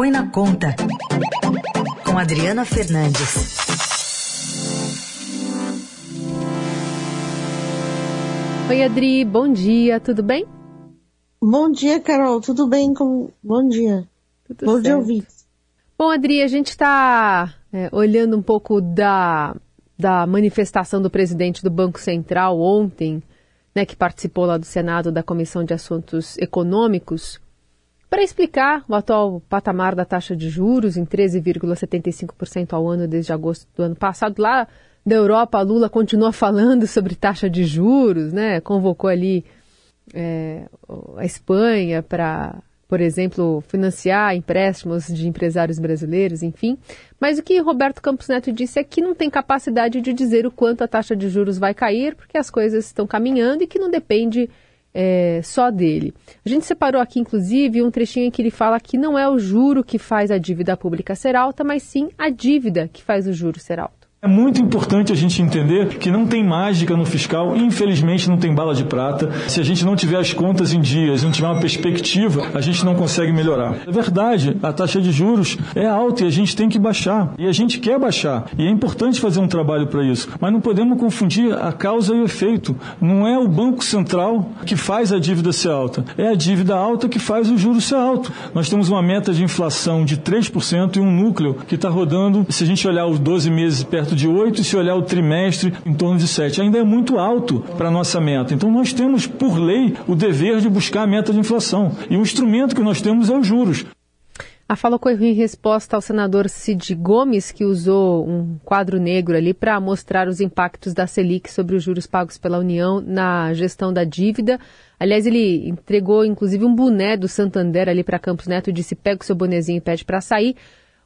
Põe na Conta, com Adriana Fernandes. Oi, Adri, bom dia, tudo bem? Bom dia, Carol, tudo bem? Com... Bom dia. Tudo bom certo. dia, ouvir. Bom, Adri, a gente está é, olhando um pouco da, da manifestação do presidente do Banco Central ontem, né, que participou lá do Senado da Comissão de Assuntos Econômicos, para explicar o atual patamar da taxa de juros em 13,75% ao ano desde agosto do ano passado. Lá da Europa, Lula continua falando sobre taxa de juros, né? Convocou ali é, a Espanha para, por exemplo, financiar empréstimos de empresários brasileiros, enfim. Mas o que Roberto Campos Neto disse é que não tem capacidade de dizer o quanto a taxa de juros vai cair, porque as coisas estão caminhando e que não depende é, só dele. A gente separou aqui, inclusive, um trechinho em que ele fala que não é o juro que faz a dívida pública ser alta, mas sim a dívida que faz o juro ser alto. É muito importante a gente entender que não tem mágica no fiscal, infelizmente não tem bala de prata. Se a gente não tiver as contas em dias, não tiver uma perspectiva, a gente não consegue melhorar. É verdade, a taxa de juros é alta e a gente tem que baixar. E a gente quer baixar. E é importante fazer um trabalho para isso. Mas não podemos confundir a causa e o efeito. Não é o Banco Central que faz a dívida ser alta, é a dívida alta que faz o juro ser alto. Nós temos uma meta de inflação de 3% e um núcleo que está rodando, se a gente olhar os 12 meses perto de 8 e se olhar o trimestre em torno de 7. Ainda é muito alto para a nossa meta. Então nós temos, por lei, o dever de buscar a meta de inflação. E o instrumento que nós temos é os juros. A fala ocorreu em resposta ao senador Cid Gomes, que usou um quadro negro ali para mostrar os impactos da Selic sobre os juros pagos pela União na gestão da dívida. Aliás, ele entregou inclusive um boné do Santander ali para Campos Neto e disse: pega o seu bonezinho e pede para sair.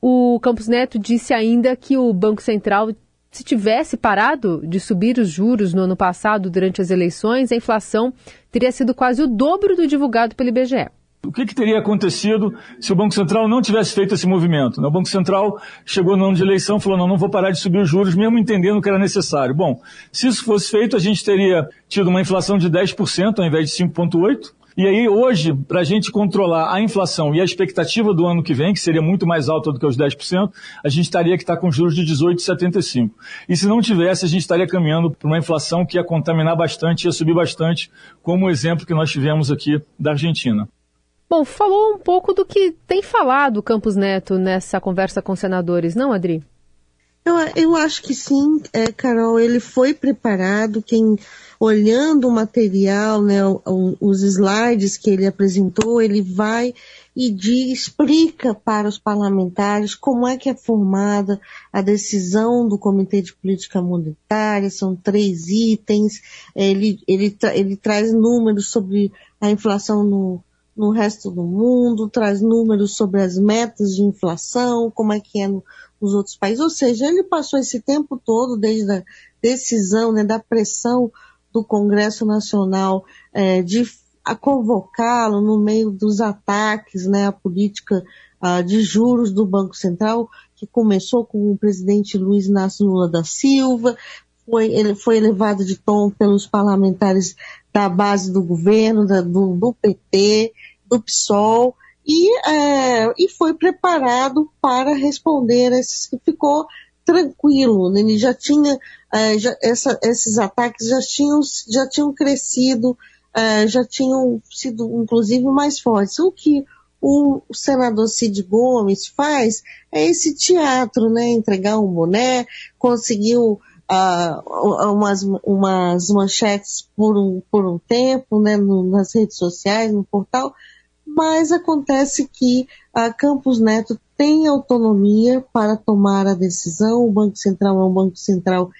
O Campos Neto disse ainda que o Banco Central, se tivesse parado de subir os juros no ano passado durante as eleições, a inflação teria sido quase o dobro do divulgado pelo IBGE. O que, que, teria acontecido se o Banco Central não tivesse feito esse movimento? O Banco Central chegou no ano de eleição e falou: não, não vou parar de subir os juros, mesmo entendendo que era necessário. Bom, se isso fosse feito, a gente teria tido uma inflação de 10% ao invés de 5,8%. E aí, hoje, para a gente controlar a inflação e a expectativa do ano que vem, que seria muito mais alta do que os 10%, a gente estaria que estar com juros de 18,75%. E se não tivesse, a gente estaria caminhando para uma inflação que ia contaminar bastante, ia subir bastante, como o exemplo que nós tivemos aqui da Argentina. Bom, falou um pouco do que tem falado o Campos Neto nessa conversa com senadores, não, Adri? Eu, eu acho que sim, é, Carol. Ele foi preparado. Quem olhando o material, né, os slides que ele apresentou, ele vai e explica para os parlamentares como é que é formada a decisão do Comitê de Política Monetária, são três itens, ele, ele, tra ele traz números sobre a inflação no, no resto do mundo, traz números sobre as metas de inflação, como é que é no, nos outros países, ou seja, ele passou esse tempo todo, desde a decisão, né, da pressão do Congresso Nacional é, de convocá-lo no meio dos ataques né, à política uh, de juros do Banco Central, que começou com o presidente Luiz Inácio Lula da Silva, foi, ele foi elevado de tom pelos parlamentares da base do governo, da, do, do, PT, do PSOL, e, é, e foi preparado para responder esses que ficou tranquilo, né? ele já tinha, é, já, essa, esses ataques já tinham, já tinham crescido, é, já tinham sido inclusive mais fortes. O que o, senador Cid Gomes faz é esse teatro, né? Entregar um boné, conseguiu uh, umas, umas manchetes por um, por um tempo, né? No, nas redes sociais, no portal, mas acontece que a Campos Neto tem autonomia para tomar a decisão, o Banco Central é um Banco Central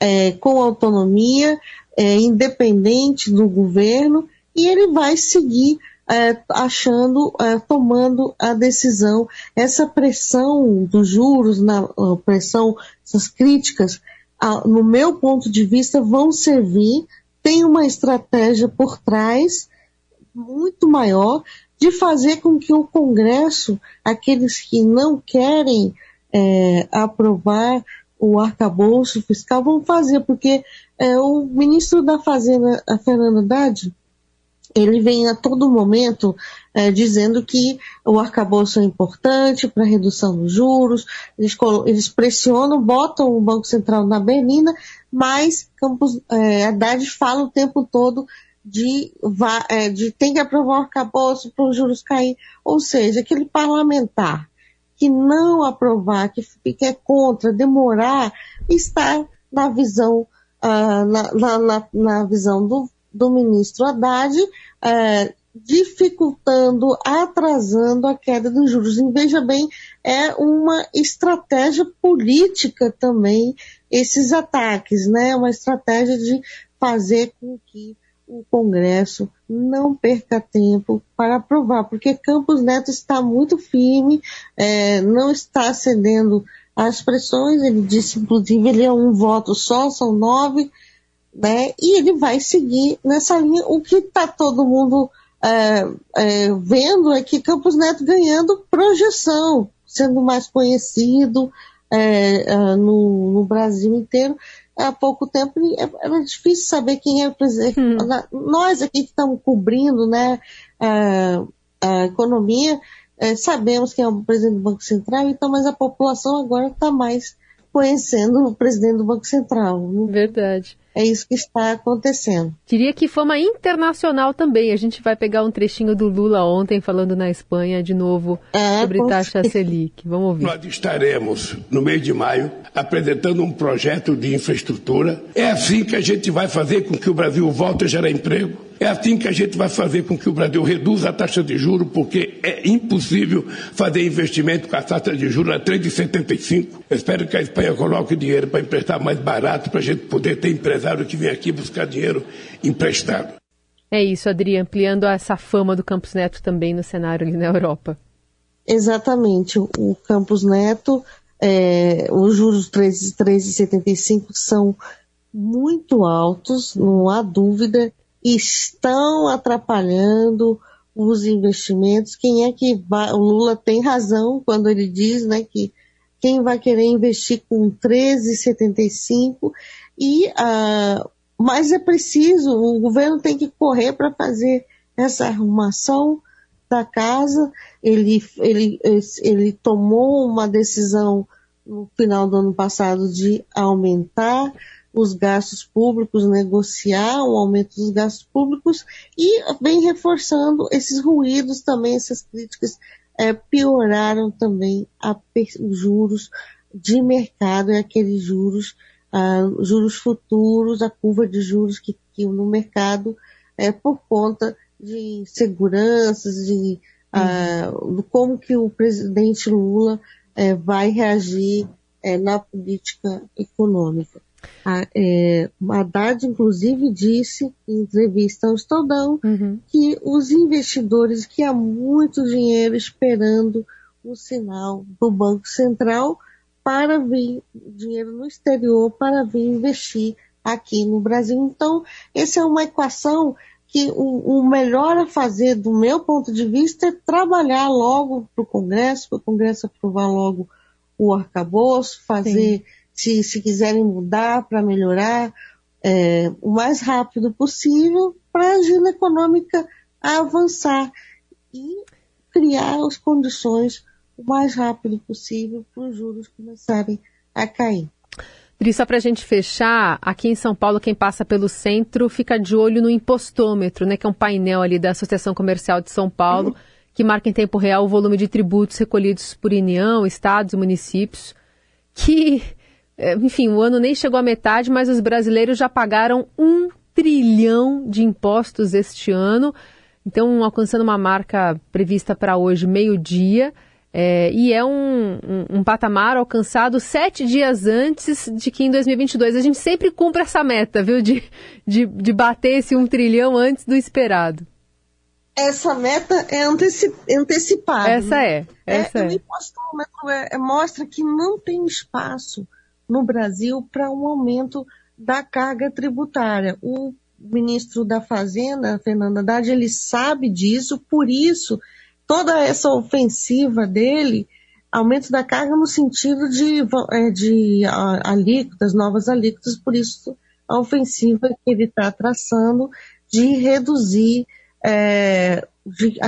é, com autonomia, é, independente do governo, e ele vai seguir é, achando, é, tomando a decisão. Essa pressão dos juros, na pressão, essas críticas, a, no meu ponto de vista, vão servir, tem uma estratégia por trás muito maior de fazer com que o Congresso, aqueles que não querem é, aprovar o arcabouço fiscal, vão fazer, porque é, o ministro da Fazenda, a Fernanda Haddad, ele vem a todo momento é, dizendo que o arcabouço é importante para redução dos juros, eles, eles, pressionam, botam o Banco Central na berlina, mas Campos, é, Haddad fala o tempo todo de, é, de tem que aprovar o arcabouço para os juros cair, ou seja, aquele parlamentar que não aprovar, que fica contra, demorar, está na visão, uh, na, na, na, visão do, do ministro Haddad, uh, dificultando, atrasando a queda dos juros. E veja bem, é uma estratégia política também esses ataques, né? Uma estratégia de fazer com que o Congresso não perca tempo para aprovar, porque Campos Neto está muito firme, é, não está cedendo às pressões, ele disse, inclusive, ele é um voto só, são nove, né? E ele vai seguir nessa linha. O que está todo mundo é, é, vendo é que Campos Neto ganhando projeção, sendo mais conhecido é, é no, no Brasil inteiro há pouco tempo era difícil saber quem é o presidente. Hum. Nós aqui que estamos cobrindo né, a, a economia, é, sabemos quem é o presidente do Banco Central, então, mas a população agora está mais conhecendo o presidente do Banco Central. Né? Verdade. É isso que está acontecendo. Diria que fama internacional também. A gente vai pegar um trechinho do Lula ontem falando na Espanha de novo é, sobre taxa Selic. Vamos ouvir. Nós estaremos, no mês de maio, apresentando um projeto de infraestrutura. É assim que a gente vai fazer com que o Brasil volte a gerar emprego é assim que a gente vai fazer com que o Brasil reduza a taxa de juros, porque é impossível fazer investimento com a taxa de juros a 3,75. Eu espero que a Espanha coloque dinheiro para emprestar mais barato, para a gente poder ter empresário que vem aqui buscar dinheiro emprestado. É isso, Adri, ampliando essa fama do Campos Neto também no cenário ali na Europa. Exatamente. O Campos Neto, é, os juros 3,75 são muito altos, não há dúvida estão atrapalhando os investimentos. Quem é que vai, o Lula tem razão quando ele diz, né, que quem vai querer investir com 13,75 e uh, mas é preciso, o governo tem que correr para fazer essa arrumação da casa. Ele, ele, ele tomou uma decisão no final do ano passado de aumentar os gastos públicos, negociar o aumento dos gastos públicos e vem reforçando esses ruídos também, essas críticas é, pioraram também os juros de mercado, é aqueles juros, ah, juros futuros, a curva de juros que, que no mercado é por conta de seguranças, de ah, como que o presidente Lula é, vai reagir é, na política econômica. A, é, Haddad, inclusive, disse em entrevista ao Estadão uhum. que os investidores que há muito dinheiro esperando o sinal do Banco Central para vir dinheiro no exterior para vir investir aqui no Brasil. Então, essa é uma equação que o, o melhor a fazer, do meu ponto de vista, é trabalhar logo para o Congresso, para o Congresso aprovar logo o arcabouço, fazer Sim se, se quiserem mudar para melhorar é, o mais rápido possível para a agenda econômica avançar e criar as condições o mais rápido possível para os juros começarem a cair. Dri, só para a gente fechar, aqui em São Paulo, quem passa pelo centro fica de olho no impostômetro, né, que é um painel ali da Associação Comercial de São Paulo, uhum. que marca em tempo real o volume de tributos recolhidos por União, estados e municípios, que enfim, o ano nem chegou à metade, mas os brasileiros já pagaram um trilhão de impostos este ano. Então, alcançando uma marca prevista para hoje, meio-dia. É, e é um, um, um, patamar alcançado sete dias antes de que em 2022 a gente sempre cumpra essa meta, viu? De, de, de bater esse um trilhão antes do esperado. Essa meta é anteci antecipada. Essa é. Essa é, é. O impostômetro é, é, mostra que não tem espaço no Brasil para um aumento da carga tributária. O ministro da Fazenda, Fernando Haddad, ele sabe disso, por isso toda essa ofensiva dele, aumento da carga no sentido de, é, de alíquotas, novas alíquotas, por isso a ofensiva que ele está traçando de reduzir é, de,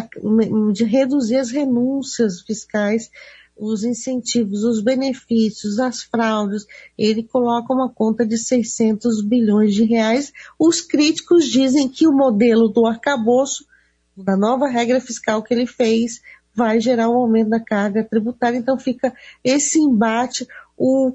de reduzir as renúncias fiscais os incentivos, os benefícios, as fraudes, ele coloca uma conta de 600 bilhões de reais. Os críticos dizem que o modelo do arcabouço, da nova regra fiscal que ele fez, vai gerar um aumento da carga tributária. Então fica esse embate. O,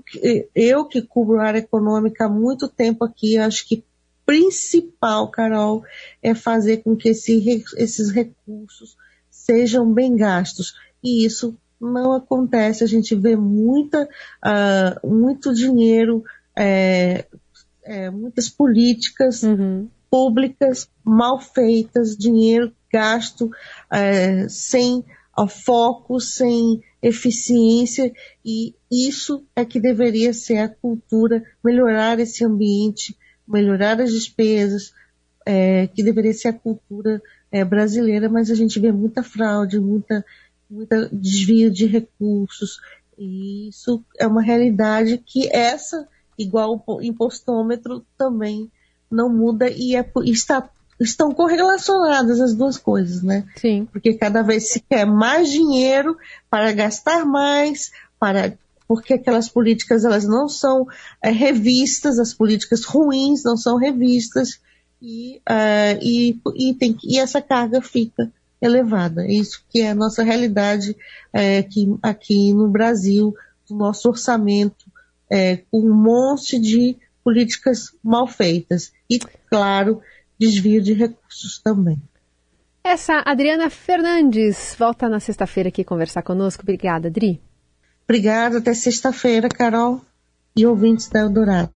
eu que cubro a área econômica há muito tempo aqui, acho que principal, Carol, é fazer com que esse, esses recursos sejam bem gastos. E isso não acontece. A gente vê muita, uh, muito dinheiro, é, é, muitas políticas uhum. públicas mal feitas, dinheiro gasto é, sem foco, sem eficiência, e isso é que deveria ser a cultura, melhorar esse ambiente, melhorar as despesas, é, que deveria ser a cultura é, brasileira, mas a gente vê muita fraude, muita muito desvio de recursos. E isso é uma realidade que essa, igual o impostômetro, também não muda e é, está, estão correlacionadas as duas coisas, né? Sim. Porque cada vez se quer mais dinheiro para gastar mais, para porque aquelas políticas elas não são é, revistas, as políticas ruins não são revistas e, uh, e, e, tem, e essa carga fica elevada. É isso que é a nossa realidade é, aqui, aqui no Brasil, o nosso orçamento, é, com um monte de políticas mal feitas e, claro, desvio de recursos também. Essa Adriana Fernandes volta na sexta-feira aqui conversar conosco. Obrigada, Adri. Obrigada, até sexta-feira, Carol e ouvintes da Eldorado.